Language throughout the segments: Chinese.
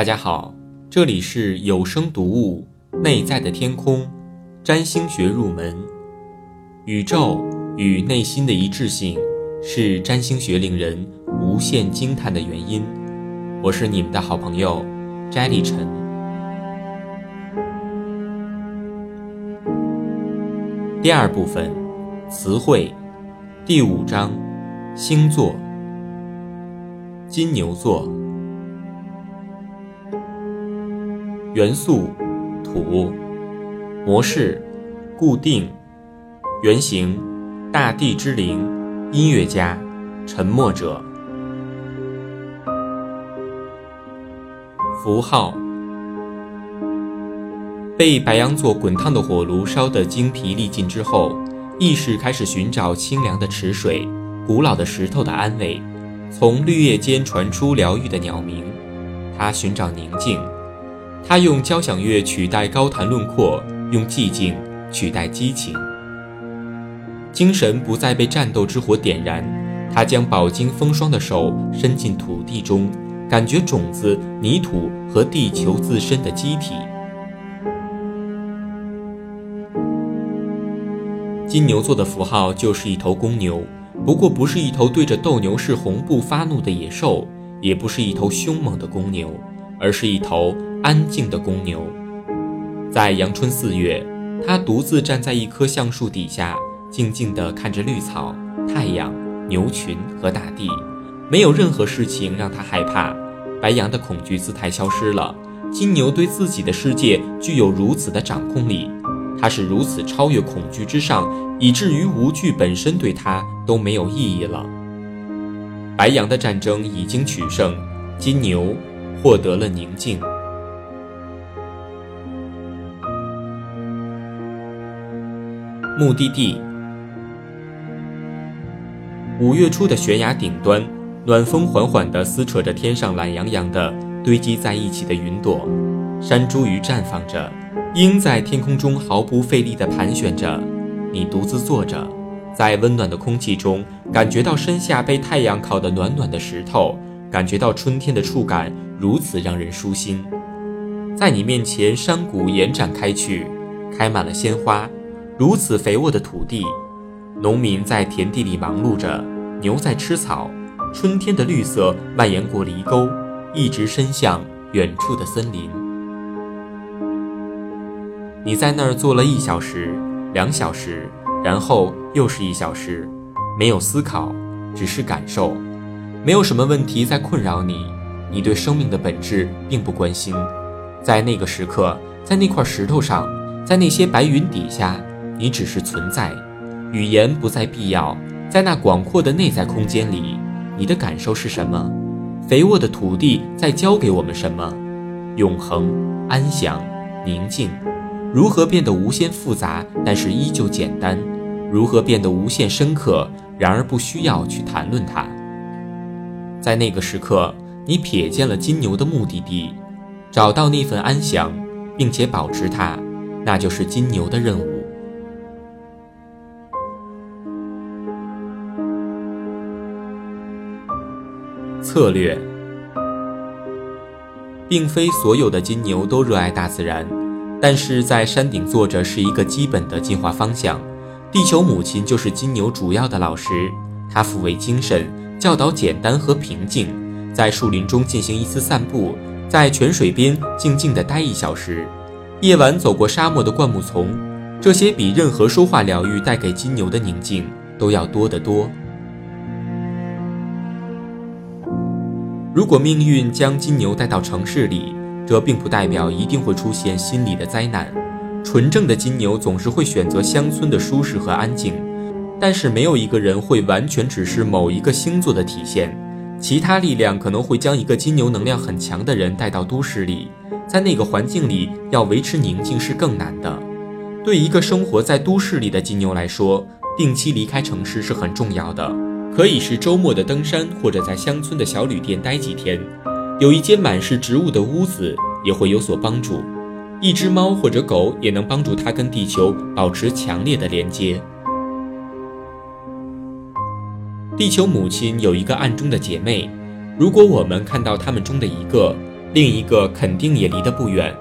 大家好，这里是有声读物《内在的天空》，占星学入门。宇宙与内心的一致性是占星学令人无限惊叹的原因。我是你们的好朋友摘立晨。第二部分，词汇，第五章，星座，金牛座。元素：土，模式：固定，原型：大地之灵，音乐家，沉默者。符号：被白羊座滚烫的火炉烧得精疲力尽之后，意识开始寻找清凉的池水、古老的石头的安慰。从绿叶间传出疗愈的鸟鸣，他寻找宁静。他用交响乐取代高谈论阔，用寂静取代激情。精神不再被战斗之火点燃，他将饱经风霜的手伸进土地中，感觉种子、泥土和地球自身的机体。金牛座的符号就是一头公牛，不过不是一头对着斗牛士红布发怒的野兽，也不是一头凶猛的公牛，而是一头。安静的公牛，在阳春四月，它独自站在一棵橡树底下，静静地看着绿草、太阳、牛群和大地。没有任何事情让它害怕。白羊的恐惧姿态消失了。金牛对自己的世界具有如此的掌控力，它是如此超越恐惧之上，以至于无惧本身对它都没有意义了。白羊的战争已经取胜，金牛获得了宁静。目的地。五月初的悬崖顶端，暖风缓缓地撕扯着天上懒洋洋的堆积在一起的云朵，山茱萸绽放着，鹰在天空中毫不费力地盘旋着。你独自坐着，在温暖的空气中，感觉到身下被太阳烤得暖暖的石头，感觉到春天的触感如此让人舒心。在你面前，山谷延展开去，开满了鲜花。如此肥沃的土地，农民在田地里忙碌着，牛在吃草。春天的绿色蔓延过犁沟，一直伸向远处的森林。你在那儿坐了一小时、两小时，然后又是一小时，没有思考，只是感受。没有什么问题在困扰你，你对生命的本质并不关心。在那个时刻，在那块石头上，在那些白云底下。你只是存在，语言不再必要。在那广阔的内在空间里，你的感受是什么？肥沃的土地在教给我们什么？永恒、安详、宁静，如何变得无限复杂，但是依旧简单？如何变得无限深刻，然而不需要去谈论它？在那个时刻，你瞥见了金牛的目的地，找到那份安详，并且保持它，那就是金牛的任务。策略，并非所有的金牛都热爱大自然，但是在山顶坐着是一个基本的进化方向。地球母亲就是金牛主要的老师，她抚慰精神，教导简单和平静。在树林中进行一次散步，在泉水边静静地待一小时，夜晚走过沙漠的灌木丛，这些比任何说话疗愈带给金牛的宁静都要多得多。如果命运将金牛带到城市里，这并不代表一定会出现心理的灾难。纯正的金牛总是会选择乡村的舒适和安静，但是没有一个人会完全只是某一个星座的体现。其他力量可能会将一个金牛能量很强的人带到都市里，在那个环境里要维持宁静是更难的。对一个生活在都市里的金牛来说，定期离开城市是很重要的。可以是周末的登山，或者在乡村的小旅店待几天，有一间满是植物的屋子也会有所帮助。一只猫或者狗也能帮助它跟地球保持强烈的连接。地球母亲有一个暗中的姐妹，如果我们看到她们中的一个，另一个肯定也离得不远。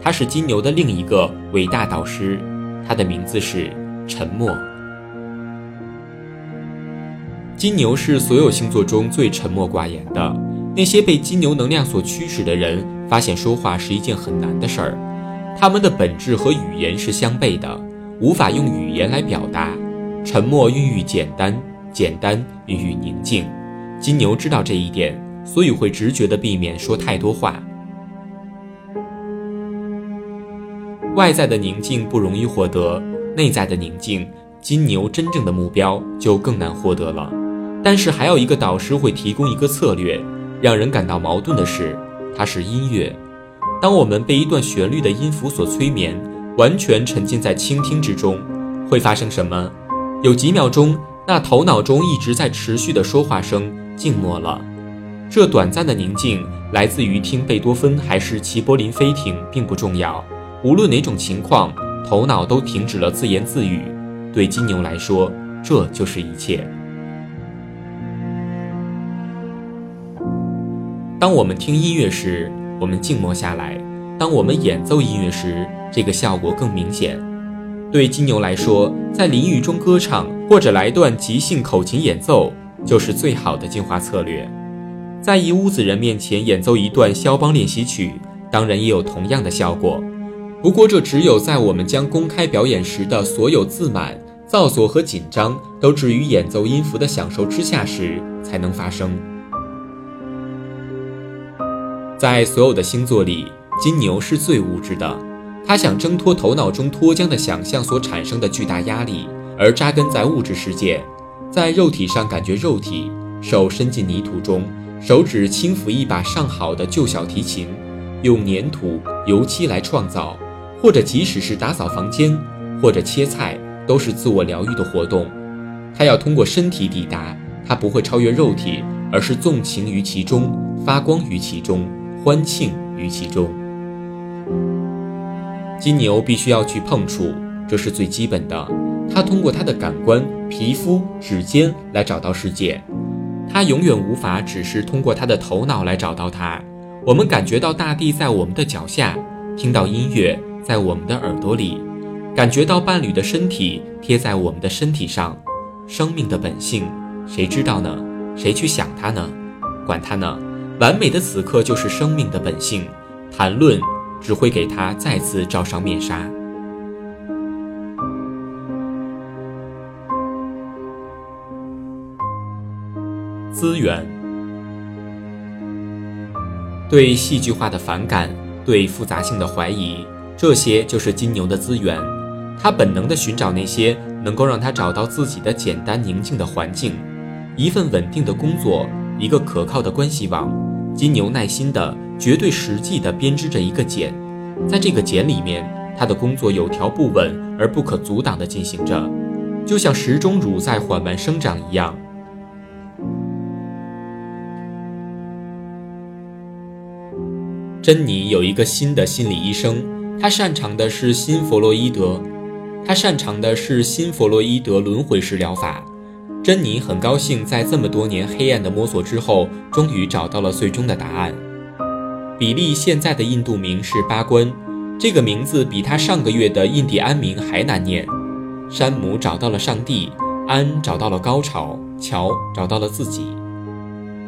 他是金牛的另一个伟大导师，他的名字是沉默。金牛是所有星座中最沉默寡言的。那些被金牛能量所驱使的人，发现说话是一件很难的事儿。他们的本质和语言是相悖的，无法用语言来表达。沉默孕育简单，简单孕育宁静。金牛知道这一点，所以会直觉地避免说太多话。外在的宁静不容易获得，内在的宁静，金牛真正的目标就更难获得了。但是还有一个导师会提供一个策略，让人感到矛盾的是，它是音乐。当我们被一段旋律的音符所催眠，完全沉浸在倾听之中，会发生什么？有几秒钟，那头脑中一直在持续的说话声静默了。这短暂的宁静来自于听贝多芬还是齐柏林飞艇，并不重要。无论哪种情况，头脑都停止了自言自语。对金牛来说，这就是一切。当我们听音乐时，我们静默下来；当我们演奏音乐时，这个效果更明显。对金牛来说，在淋浴中歌唱或者来段即兴口琴演奏，就是最好的净化策略。在一屋子人面前演奏一段肖邦练习曲，当然也有同样的效果。不过，这只有在我们将公开表演时的所有自满、造作和紧张都置于演奏音符的享受之下时，才能发生。在所有的星座里，金牛是最物质的。他想挣脱头脑中脱缰的想象所产生的巨大压力，而扎根在物质世界，在肉体上感觉肉体。手伸进泥土中，手指轻抚一把上好的旧小提琴，用粘土、油漆来创造，或者即使是打扫房间，或者切菜，都是自我疗愈的活动。他要通过身体抵达，他不会超越肉体，而是纵情于其中，发光于其中。欢庆于其中，金牛必须要去碰触，这是最基本的。他通过他的感官、皮肤、指尖来找到世界，他永远无法只是通过他的头脑来找到它。我们感觉到大地在我们的脚下，听到音乐在我们的耳朵里，感觉到伴侣的身体贴在我们的身体上。生命的本性，谁知道呢？谁去想它呢？管它呢？完美的此刻就是生命的本性，谈论只会给他再次罩上面纱。资源，对戏剧化的反感，对复杂性的怀疑，这些就是金牛的资源。他本能地寻找那些能够让他找到自己的简单宁静的环境，一份稳定的工作，一个可靠的关系网。金牛耐心的、绝对实际的编织着一个茧，在这个茧里面，他的工作有条不紊而不可阻挡地进行着，就像时钟乳在缓慢生长一样。珍妮有一个新的心理医生，他擅长的是新弗洛伊德，他擅长的是新弗洛伊德轮回式疗法。珍妮很高兴，在这么多年黑暗的摸索之后，终于找到了最终的答案。比利现在的印度名是巴关，这个名字比他上个月的印第安名还难念。山姆找到了上帝，安找到了高潮，乔找到了自己。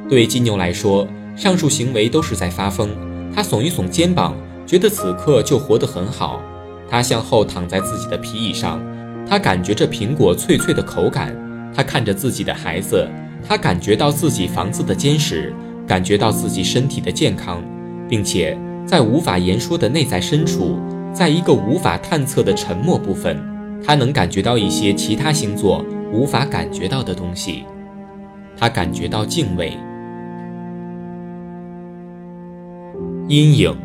对金牛来说，上述行为都是在发疯。他耸一耸肩膀，觉得此刻就活得很好。他向后躺在自己的皮椅上，他感觉着苹果脆脆的口感。他看着自己的孩子，他感觉到自己房子的坚实，感觉到自己身体的健康，并且在无法言说的内在深处，在一个无法探测的沉默部分，他能感觉到一些其他星座无法感觉到的东西。他感觉到敬畏。阴影。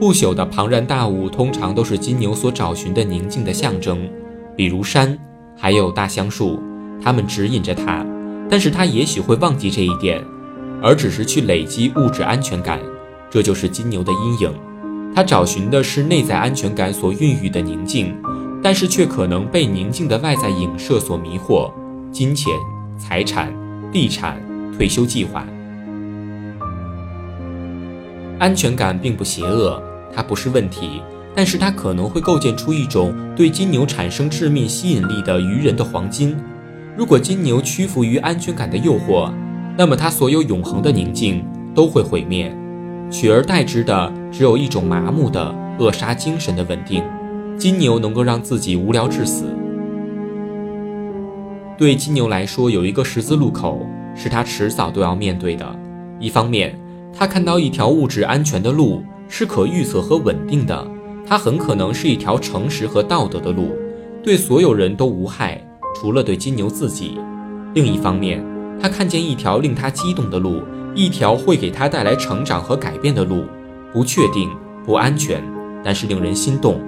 不朽的庞然大物通常都是金牛所找寻的宁静的象征，比如山。还有大橡树，它们指引着他，但是他也许会忘记这一点，而只是去累积物质安全感。这就是金牛的阴影，他找寻的是内在安全感所孕育的宁静，但是却可能被宁静的外在影射所迷惑。金钱、财产、地产、退休计划。安全感并不邪恶，它不是问题，但是它可能会构建出一种对金牛产生致命吸引力的愚人的黄金。如果金牛屈服于安全感的诱惑，那么它所有永恒的宁静都会毁灭，取而代之的只有一种麻木的扼杀精神的稳定。金牛能够让自己无聊致死。对金牛来说，有一个十字路口是他迟早都要面对的。一方面，他看到一条物质安全的路是可预测和稳定的，它很可能是一条诚实和道德的路，对所有人都无害，除了对金牛自己。另一方面，他看见一条令他激动的路，一条会给他带来成长和改变的路，不确定、不安全，但是令人心动。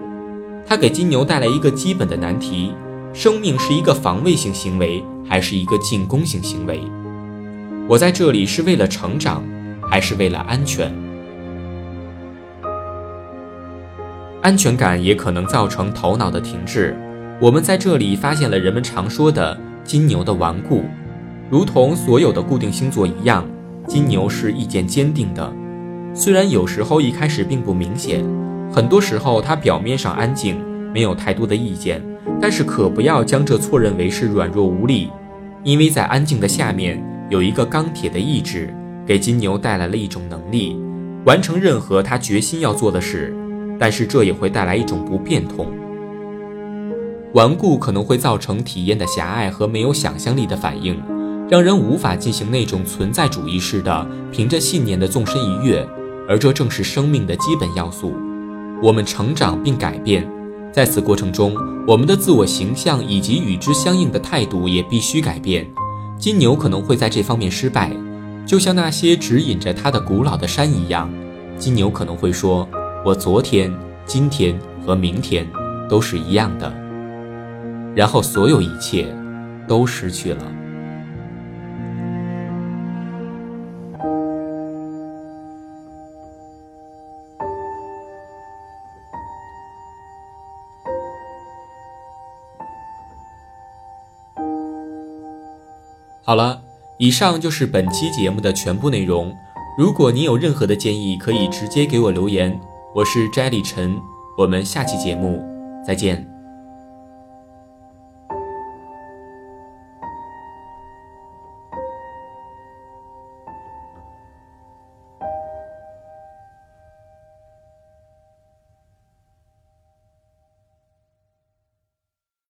它给金牛带来一个基本的难题：生命是一个防卫性行为，还是一个进攻性行为？我在这里是为了成长，还是为了安全？安全感也可能造成头脑的停滞。我们在这里发现了人们常说的金牛的顽固，如同所有的固定星座一样，金牛是意见坚定的，虽然有时候一开始并不明显。很多时候，他表面上安静，没有太多的意见，但是可不要将这错认为是软弱无力，因为在安静的下面有一个钢铁的意志，给金牛带来了一种能力，完成任何他决心要做的事。但是这也会带来一种不变通。顽固可能会造成体验的狭隘和没有想象力的反应，让人无法进行那种存在主义式的凭着信念的纵身一跃，而这正是生命的基本要素。我们成长并改变，在此过程中，我们的自我形象以及与之相应的态度也必须改变。金牛可能会在这方面失败，就像那些指引着他的古老的山一样。金牛可能会说：“我昨天、今天和明天都是一样的。”然后所有一切都失去了。好了，以上就是本期节目的全部内容。如果你有任何的建议，可以直接给我留言。我是斋李晨，我们下期节目再见。